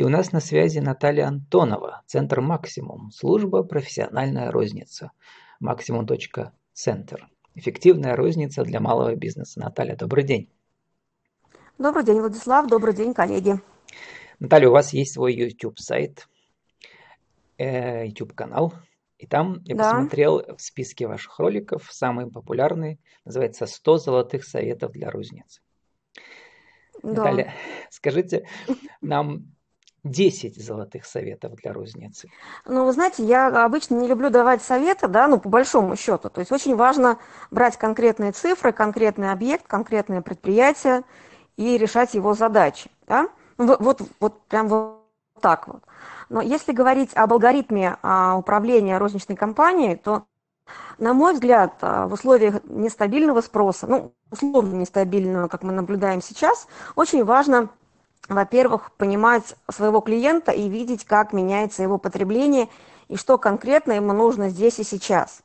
И у нас на связи Наталья Антонова, Центр Максимум, служба профессиональная розница. Максимум.центр. Эффективная розница для малого бизнеса. Наталья, добрый день. Добрый день, Владислав. Добрый день, коллеги. Наталья, у вас есть свой YouTube-сайт, э, YouTube-канал. И там я да. посмотрел в списке ваших роликов, самый популярный, называется «100 золотых советов для розницы». Да. Наталья, скажите нам 10 золотых советов для розницы. Ну, вы знаете, я обычно не люблю давать советы, да, ну, по большому счету. То есть очень важно брать конкретные цифры, конкретный объект, конкретное предприятие и решать его задачи, да. Ну, вот, вот прям вот так вот. Но если говорить об алгоритме а, управления розничной компанией, то, на мой взгляд, а, в условиях нестабильного спроса, ну, условно нестабильного, как мы наблюдаем сейчас, очень важно во-первых, понимать своего клиента и видеть, как меняется его потребление и что конкретно ему нужно здесь и сейчас.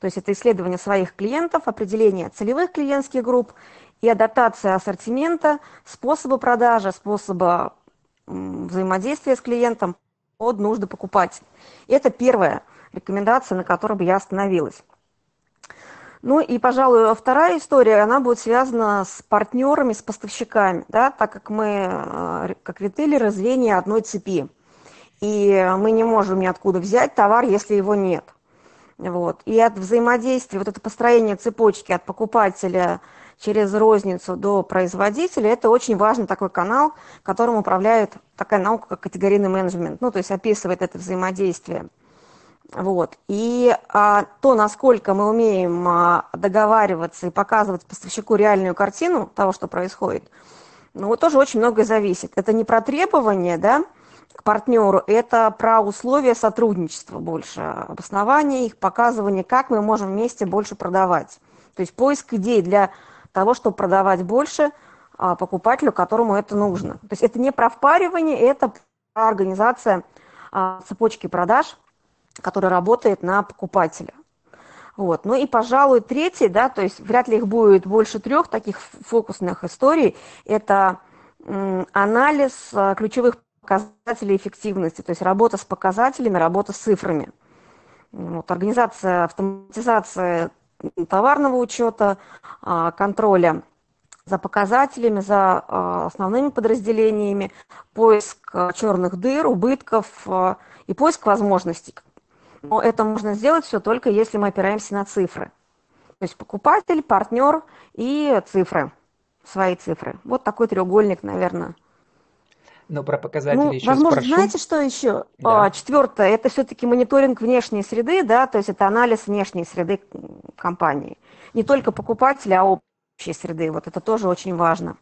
То есть это исследование своих клиентов, определение целевых клиентских групп и адаптация ассортимента, способа продажи, способа взаимодействия с клиентом под нужды покупателя. Это первая рекомендация, на которой бы я остановилась. Ну и, пожалуй, вторая история, она будет связана с партнерами, с поставщиками, да, так как мы, э, как ритейлеры, звенья одной цепи. И мы не можем ниоткуда взять товар, если его нет. Вот. И от взаимодействия, вот это построение цепочки от покупателя через розницу до производителя, это очень важный такой канал, которым управляет такая наука, как категорийный менеджмент, ну, то есть описывает это взаимодействие. Вот. И а, то, насколько мы умеем а, договариваться и показывать поставщику реальную картину того, что происходит, ну, вот тоже очень многое зависит. Это не про требования, да, к партнеру, это про условия сотрудничества больше, обоснование их, показывание, как мы можем вместе больше продавать. То есть поиск идей для того, чтобы продавать больше а, покупателю, которому это нужно. То есть это не про впаривание, это про организация а, цепочки продаж – который работает на покупателя. Вот. Ну и, пожалуй, третий, да, то есть вряд ли их будет больше трех таких фокусных историй, это анализ а, ключевых показателей эффективности, то есть работа с показателями, работа с цифрами. Вот, организация, автоматизация товарного учета, а, контроля за показателями, за а, основными подразделениями, поиск черных дыр, убытков и поиск возможностей, но это можно сделать все только если мы опираемся на цифры. То есть покупатель, партнер и цифры, свои цифры. Вот такой треугольник, наверное. Но про показатели ну, еще возможно, спрошу. знаете, что еще? Да. А, четвертое, это все-таки мониторинг внешней среды, да, то есть это анализ внешней среды компании. Не только покупателя, а общей среды. Вот это тоже очень важно.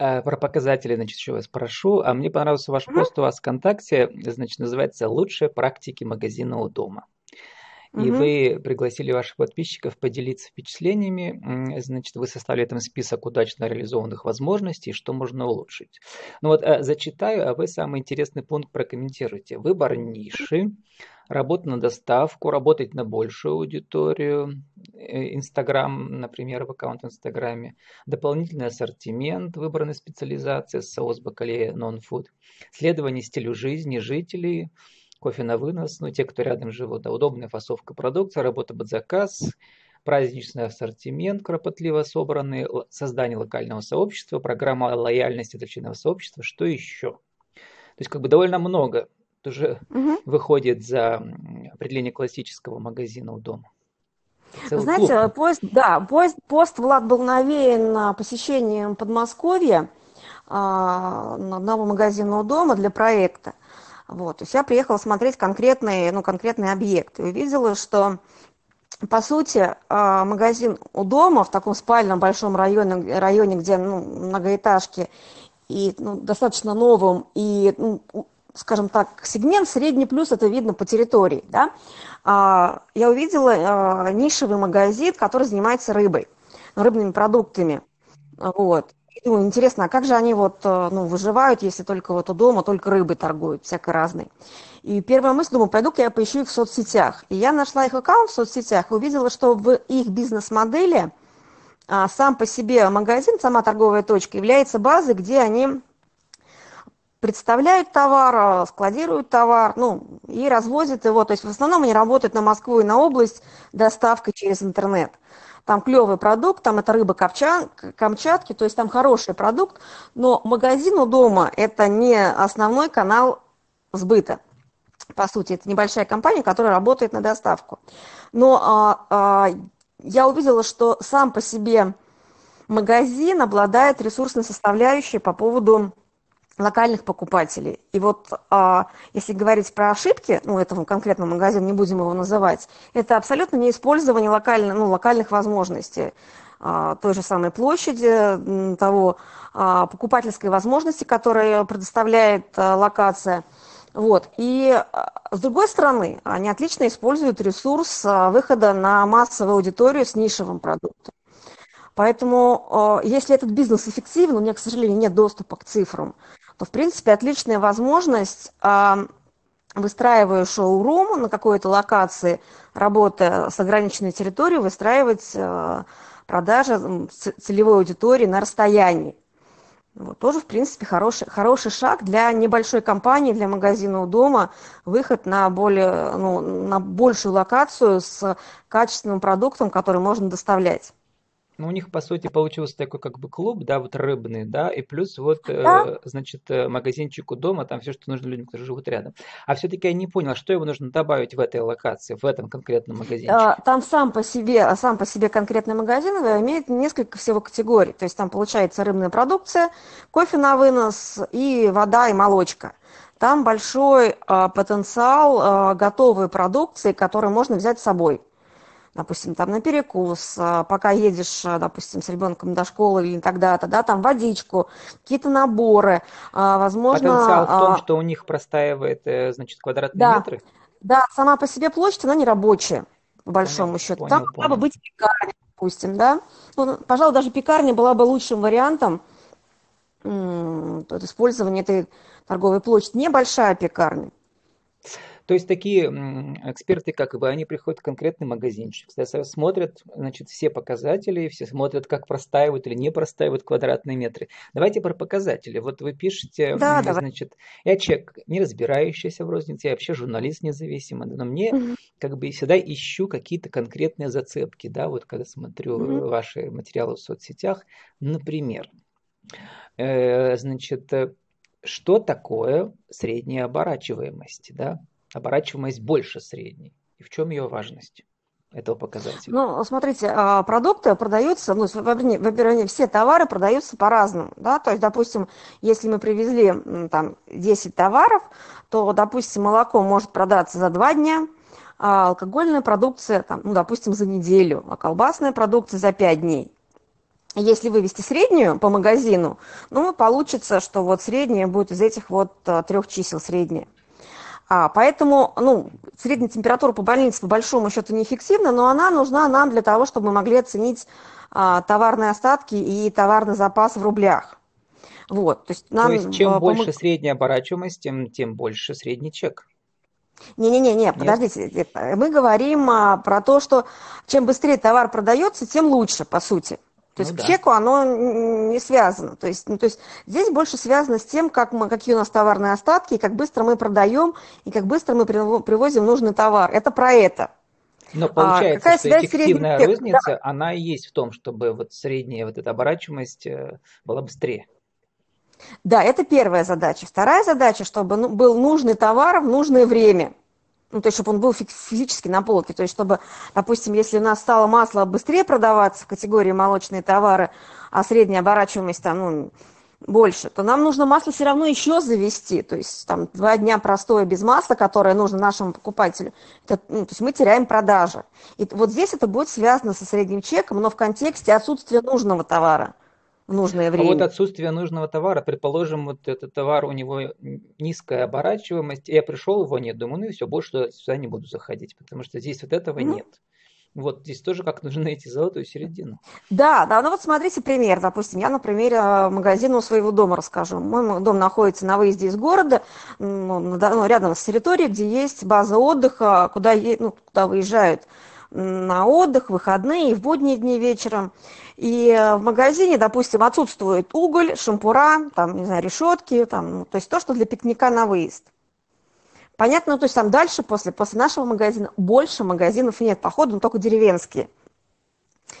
Э, про показатели, значит, еще вас спрошу. А мне понравился ваш пост у вас ВКонтакте, значит, называется «Лучшие практики магазина у дома». И угу. вы пригласили ваших подписчиков поделиться впечатлениями. Значит, вы составили там список удачно реализованных возможностей, что можно улучшить. Ну вот, э, зачитаю, а вы самый интересный пункт прокомментируйте. Выбор ниши, работа на доставку, работать на большую аудиторию, э, Инстаграм, например, в аккаунт в Инстаграме, дополнительный ассортимент, выбранной специализации, соус, бакалея, нон-фуд, следование стилю жизни жителей, кофе на вынос, ну, те, кто рядом живут, да, удобная фасовка продукции, работа под заказ, праздничный ассортимент, кропотливо собранный, создание локального сообщества, программа лояльности членов сообщества, что еще? То есть как бы довольно много уже угу. выходит за определение классического магазина у дома. Целый Знаете, клуб. поезд, да, поезд, пост Влад был навеян посещением Подмосковья а, одного магазина у дома для проекта. Вот. То есть я приехала смотреть конкретный, ну, конкретный объект и увидела, что по сути, а, магазин у дома в таком спальном большом районе, районе где ну, многоэтажки, и ну, достаточно новым, и ну, скажем так, сегмент средний плюс, это видно по территории, да, а, я увидела а, нишевый магазин, который занимается рыбой, рыбными продуктами, вот. Думаю, интересно, а как же они вот, э, ну, выживают, если только вот у дома только рыбой торгуют, всякой разной. И первая мысль, думаю, пойду-ка я поищу их в соцсетях. И я нашла их аккаунт в соцсетях увидела, что в их бизнес-модели а, сам по себе магазин, сама торговая точка, является базой, где они представляют товар, складируют товар, ну, и развозят его. То есть в основном они работают на Москву и на область доставкой через интернет. Там клевый продукт, там это рыба Камчатки, то есть там хороший продукт, но магазин у дома – это не основной канал сбыта. По сути, это небольшая компания, которая работает на доставку. Но а, а, я увидела, что сам по себе магазин обладает ресурсной составляющей по поводу локальных покупателей. И вот а, если говорить про ошибки, ну, этого конкретного магазина, не будем его называть, это абсолютно не использование локально, ну, локальных возможностей а, той же самой площади, того а, покупательской возможности, которую предоставляет а, локация. Вот. И с другой стороны, они отлично используют ресурс выхода на массовую аудиторию с нишевым продуктом. Поэтому, если этот бизнес эффективен, у меня, к сожалению, нет доступа к цифрам, то, в принципе, отличная возможность, а, выстраивая шоу-рум на какой-то локации, работая с ограниченной территорией, выстраивать а, продажи целевой аудитории на расстоянии. Вот, тоже, в принципе, хороший, хороший шаг для небольшой компании, для магазина у дома, выход на, более, ну, на большую локацию с качественным продуктом, который можно доставлять. Ну, у них, по сути, получился такой как бы клуб, да, вот рыбный, да, и плюс вот, да. э, значит, э, магазинчик у дома, там все, что нужно людям, которые живут рядом. А все-таки я не понял, что его нужно добавить в этой локации, в этом конкретном магазинчике? А, там сам по себе, сам по себе конкретный магазин имеет несколько всего категорий. То есть там получается рыбная продукция, кофе на вынос и вода и молочка. Там большой а, потенциал а, готовой продукции, которую можно взять с собой допустим, там на перекус, а, пока едешь, а, допустим, с ребенком до школы или тогда-то, да, там водичку, какие-то наборы, а, возможно... Потенциал в том, что у них простаивает, э, значит, квадратные да, метры? Да, сама по себе площадь, она не рабочая, по большому понял, счету. Понял, там могла бы быть пекарня, допустим, да. Ну, пожалуй, даже пекарня была бы лучшим вариантом использования этой торговой площади. Небольшая пекарня. То есть такие эксперты, как вы, они приходят в конкретный магазинчик, смотрят значит, все показатели, все смотрят, как простаивают или не простаивают квадратные метры. Давайте про показатели. Вот вы пишете, да, значит, я человек, не разбирающийся в рознице, я вообще журналист независимый, но мне угу. как бы всегда ищу какие-то конкретные зацепки, да, вот когда смотрю угу. ваши материалы в соцсетях, например, э, значит, э, что такое средняя оборачиваемость, да? Оборачиваемость больше средней. И в чем ее важность? этого показателя? Ну, смотрите, а, продукты продаются, ну, во-первых, все товары продаются по-разному, да, то есть, допустим, если мы привезли там 10 товаров, то, допустим, молоко может продаться за 2 дня, а алкогольная продукция, там, ну, допустим, за неделю, а колбасная продукция за 5 дней. Если вывести среднюю по магазину, ну, получится, что вот средняя будет из этих вот а, трех чисел средняя. А, поэтому, ну, средняя температура по больнице по большому счету неэффективна, но она нужна нам для того, чтобы мы могли оценить а, товарные остатки и товарный запас в рублях. Вот, то есть, нам, то есть чем помог... больше средняя оборачиваемость, тем, тем больше средний чек. Не-не-не, подождите, мы говорим а, про то, что чем быстрее товар продается, тем лучше, по сути. То есть ну, к да. чеку оно не связано. То есть, ну, то есть здесь больше связано с тем, как мы, какие у нас товарные остатки, и как быстро мы продаем, и как быстро мы привозим нужный товар. Это про это. Но а, получается, а, что эффективная средний... розница, да. она и есть в том, чтобы вот средняя вот эта оборачиваемость э, была быстрее. Да, это первая задача. Вторая задача, чтобы ну, был нужный товар в нужное время ну, то есть, чтобы он был физически на полке, то есть, чтобы, допустим, если у нас стало масло быстрее продаваться в категории молочные товары, а средняя оборачиваемость там, ну, больше, то нам нужно масло все равно еще завести, то есть там два дня простое без масла, которое нужно нашему покупателю, это, ну, то есть мы теряем продажи. И вот здесь это будет связано со средним чеком, но в контексте отсутствия нужного товара в нужное время. А вот отсутствие нужного товара, предположим, вот этот товар, у него низкая оборачиваемость, я пришел, его нет, думаю, ну и все, больше сюда не буду заходить, потому что здесь вот этого mm-hmm. нет. Вот здесь тоже как нужно найти золотую середину. Да, да, ну вот смотрите пример, допустим, я на примере а, магазина у своего дома расскажу. Мой дом находится на выезде из города, ну, рядом с территорией, где есть база отдыха, куда, ну, куда выезжают на отдых, выходные и в будние дни вечером. И в магазине, допустим, отсутствует уголь, шампура, там, не знаю, решетки, там, ну, то есть то, что для пикника на выезд. Понятно, ну, то есть там дальше, после, после нашего магазина, больше магазинов нет, походу, только деревенские.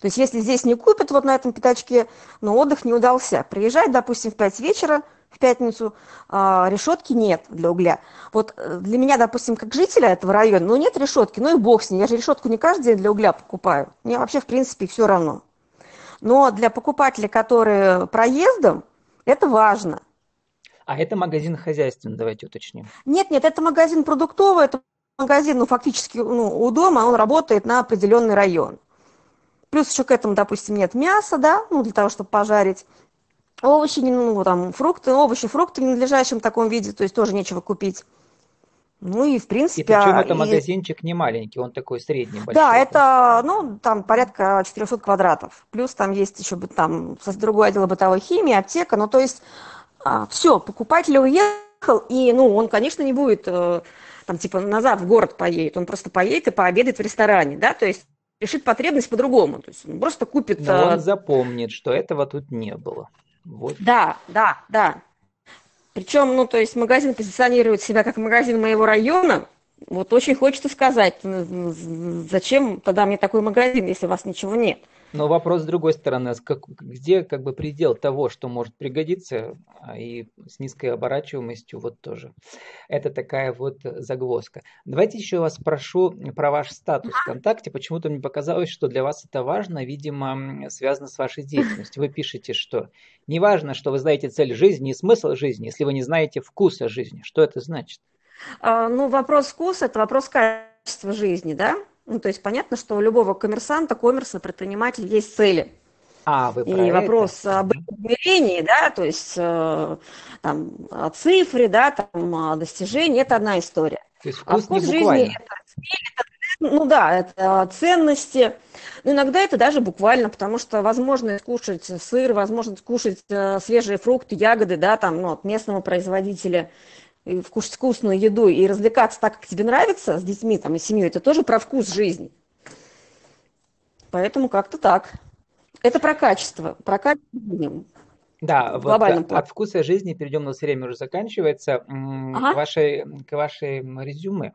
То есть если здесь не купят вот на этом пятачке, но отдых не удался. Приезжать, допустим, в 5 вечера, в пятницу, а, решетки нет для угля. Вот э, для меня, допустим, как жителя этого района, ну нет решетки, ну и бог с ней. Я же решетку не каждый день для угля покупаю. Мне вообще, в принципе, все равно. Но для покупателей, которые проездом, это важно. А это магазин хозяйственный, давайте уточним. Нет, нет, это магазин продуктовый, это магазин, ну, фактически ну, у дома, он работает на определенный район. Плюс еще к этому, допустим, нет мяса, да, ну, для того, чтобы пожарить овощи, ну, там, фрукты, овощи, фрукты в ненадлежащем таком виде, то есть тоже нечего купить. Ну и в принципе... И причем это магазинчик не маленький, он такой средний, большой. Да, это, ну, там порядка 400 квадратов. Плюс там есть еще там другой отдел бытовой химии, аптека. Ну, то есть а, все, покупатель уехал, и, ну, он, конечно, не будет э, там, типа, назад в город поедет. Он просто поедет и пообедает в ресторане, да, то есть решит потребность по-другому. То есть он просто купит... Но он э, запомнит, что этого тут не было. Вот. Да, да, да. Причем, ну, то есть магазин позиционирует себя как магазин моего района. Вот очень хочется сказать, зачем тогда мне такой магазин, если у вас ничего нет? Но вопрос с другой стороны, как, где как бы предел того, что может пригодиться, а, и с низкой оборачиваемостью вот тоже. Это такая вот загвоздка. Давайте еще вас спрошу про ваш статус ВКонтакте. Почему-то мне показалось, что для вас это важно, видимо, связано с вашей деятельностью. Вы пишете, что не важно, что вы знаете цель жизни и смысл жизни, если вы не знаете вкуса жизни. Что это значит? А, ну, вопрос вкуса – это вопрос качества жизни, да? Ну, то есть понятно, что у любого коммерсанта, коммерса, предпринимателя есть цели. А, вы И вопрос это? об измерении, да, то есть э, там, о цифре, да, там, о достижении, это одна история. То есть вкус, а вкус не жизни это ну да, это ценности. Но иногда это даже буквально, потому что возможно скушать сыр, возможно скушать э, свежие фрукты, ягоды, да, там, ну, от местного производителя и вкушать вкусную еду и развлекаться так, как тебе нравится с детьми там, и семьей, это тоже про вкус жизни. Поэтому как-то так. Это про качество, про качество да, вот от вкуса жизни перейдем, у нас время уже заканчивается, ага. к, вашей, к вашей резюме.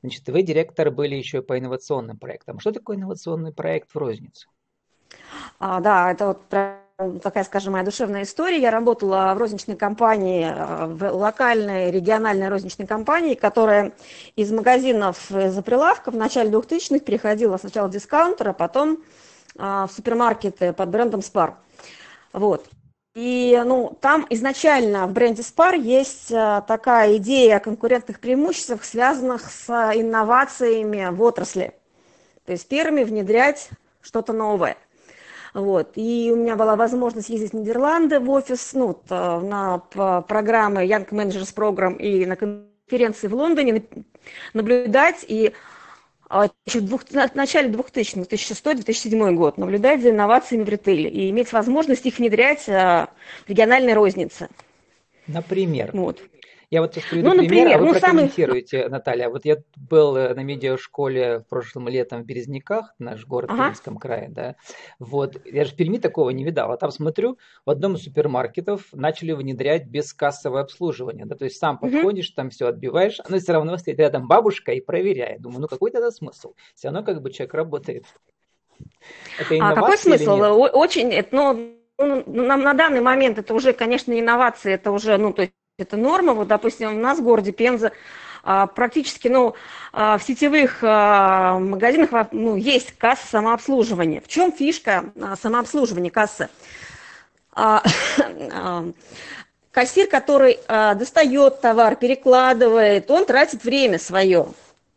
Значит, вы директор были еще по инновационным проектам. Что такое инновационный проект в рознице? А, да, это вот такая, скажем, моя душевная история. Я работала в розничной компании, э, в локальной региональной розничной компании, которая из магазинов за прилавка в начале 2000-х переходила сначала в дискаунтер, а потом э, в супермаркеты под брендом Spar. Вот. И ну, там изначально в бренде Spar есть э, такая идея о конкурентных преимуществах, связанных с инновациями в отрасли. То есть первыми внедрять что-то новое – вот. И у меня была возможность ездить в Нидерланды в офис, ну, на программы Young Managers Program и на конференции в Лондоне наблюдать и а, еще в, двух, в начале 2000 2006-2007 год наблюдать за инновациями в ритейле и иметь возможность их внедрять а, в региональной рознице. Например? Вот. Я вот сейчас приведу ну, пример, например, а вы ну, прокомментируете, самый... Наталья. Вот я был э, на медиашколе в прошлом летом в Березняках, наш город ага. в Пермском крае, да. Вот, я же в Перми такого не видал. А там смотрю, в одном из супермаркетов начали внедрять бескассовое обслуживание, да, то есть сам подходишь, угу. там все отбиваешь, но все равно стоит рядом бабушка и проверяет. Думаю, ну какой тогда смысл? Все равно как бы человек работает. Это а какой смысл? Очень, ну, ну, на, на данный момент это уже, конечно, инновации, это уже, ну, то есть это норма. Вот, допустим, у нас в городе Пенза а, практически, ну, а, в сетевых а, магазинах ну, есть касса самообслуживания. В чем фишка самообслуживания кассы? Кассир, который достает товар, перекладывает, он тратит время свое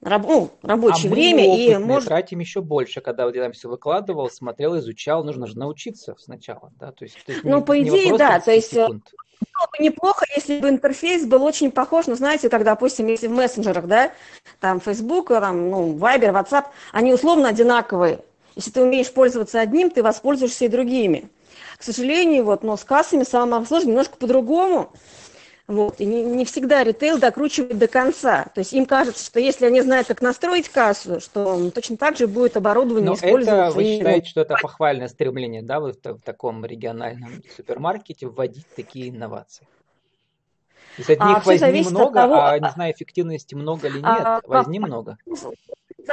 раб, ну, рабочее а время. Мы и может... тратим еще больше, когда вот я там все выкладывал, смотрел, изучал, нужно же научиться сначала, да, то есть, то есть ну, по идее, да, то есть э, секунд. Было бы неплохо, если бы интерфейс был очень похож, ну, знаете, как, допустим, если в мессенджерах, да, там, Facebook, там, ну, Viber, WhatsApp, они условно одинаковые. Если ты умеешь пользоваться одним, ты воспользуешься и другими. К сожалению, вот, но с кассами самообслуживание немножко по-другому. Вот. И не, не всегда ритейл докручивает до конца. То есть им кажется, что если они знают, как настроить кассу, что точно так же будет оборудование Но использоваться. это вы считаете, что это похвальное стремление, да, вот в, в таком региональном супермаркете вводить такие инновации? То есть от а возьми много, того, а не знаю, эффективности много или а, нет, а, возьми много.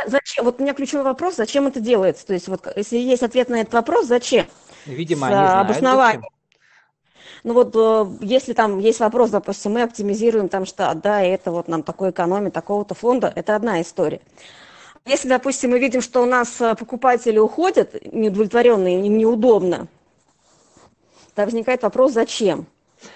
Зачем? Вот у меня ключевой вопрос, зачем это делается? То есть вот если есть ответ на этот вопрос, зачем? Видимо, они знают, обоснование. Зачем. Ну вот э, если там есть вопрос, допустим, мы оптимизируем там штат, да, и это вот нам такой экономия такого-то фонда, это одна история. Если, допустим, мы видим, что у нас э, покупатели уходят неудовлетворенные, им неудобно, то возникает вопрос, зачем?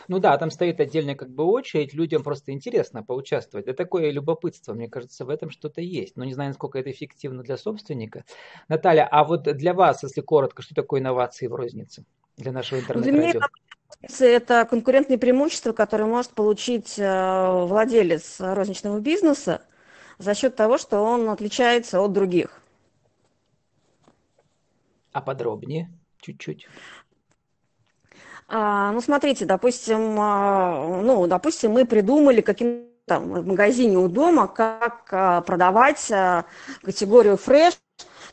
Ну да, там стоит отдельная как бы очередь, людям просто интересно поучаствовать. Это такое любопытство, мне кажется, в этом что-то есть. Но не знаю, насколько это эффективно для собственника. Наталья, а вот для вас, если коротко, что такое инновации в рознице? Для нашего интернет-радио? Это конкурентные преимущества, которые может получить э, владелец розничного бизнеса за счет того, что он отличается от других. А подробнее чуть-чуть? А, ну, смотрите, допустим, а, ну, допустим, мы придумали каким-то в магазине у дома, как а, продавать а, категорию фреш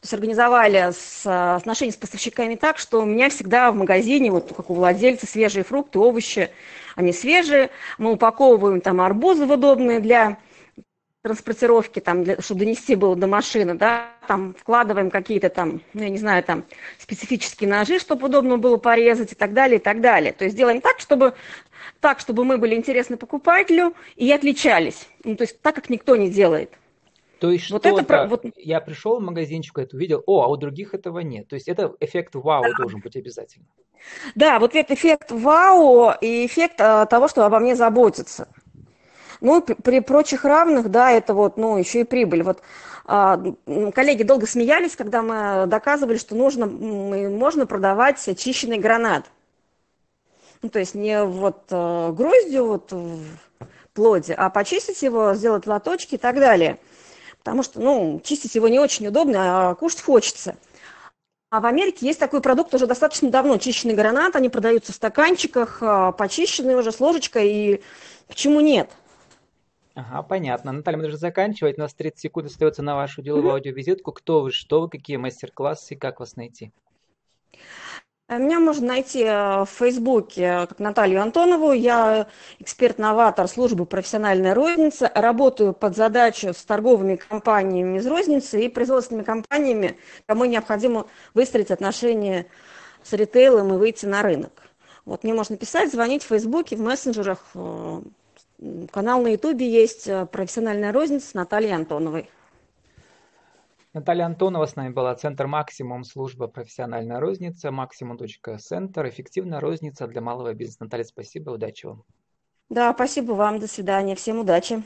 то есть организовали с, отношения с поставщиками так, что у меня всегда в магазине, вот как у владельца, свежие фрукты, овощи, они свежие. Мы упаковываем там арбузы в удобные для транспортировки, там, для, чтобы донести было до машины, да, там вкладываем какие-то там, ну, я не знаю, там специфические ножи, чтобы удобно было порезать и так далее, и так далее. То есть делаем так, чтобы, так, чтобы мы были интересны покупателю и отличались. Ну, то есть так, как никто не делает. То есть вот это про... вот... я пришел в магазинчик, это увидел, о, а у других этого нет. То есть это эффект вау да. должен быть обязательно. Да, вот это эффект вау и эффект а, того, что обо мне заботятся. Ну, при, при прочих равных, да, это вот, ну, еще и прибыль. Вот а, коллеги долго смеялись, когда мы доказывали, что нужно, можно продавать очищенный гранат. Ну, то есть не вот а, гроздью вот в плоде, а почистить его, сделать лоточки и так далее – потому что, ну, чистить его не очень удобно, а кушать хочется. А в Америке есть такой продукт уже достаточно давно, чищенный гранат, они продаются в стаканчиках, а, почищенные уже с ложечкой, и почему нет? Ага, понятно. Наталья, мы должны заканчивать. У нас 30 секунд остается на вашу деловую аудиовизитку. Кто вы, что вы, какие мастер-классы, как вас найти? Э, меня можно найти э, в Фейсбуке как Наталью Антонову. Я эксперт-новатор службы профессиональная розница. Работаю под задачу с торговыми компаниями из розницы и производственными компаниями, кому необходимо выстроить отношения с ритейлом и выйти на рынок. Вот мне можно писать, звонить в Фейсбуке, в мессенджерах. Э, канал на Ютубе есть «Профессиональная розница» с Натальей Антоновой. Наталья Антонова с нами была. Центр «Максимум», служба «Профессиональная розница», максимум.центр, эффективная розница для малого бизнеса. Наталья, спасибо, удачи вам. Да, спасибо вам, до свидания, всем удачи.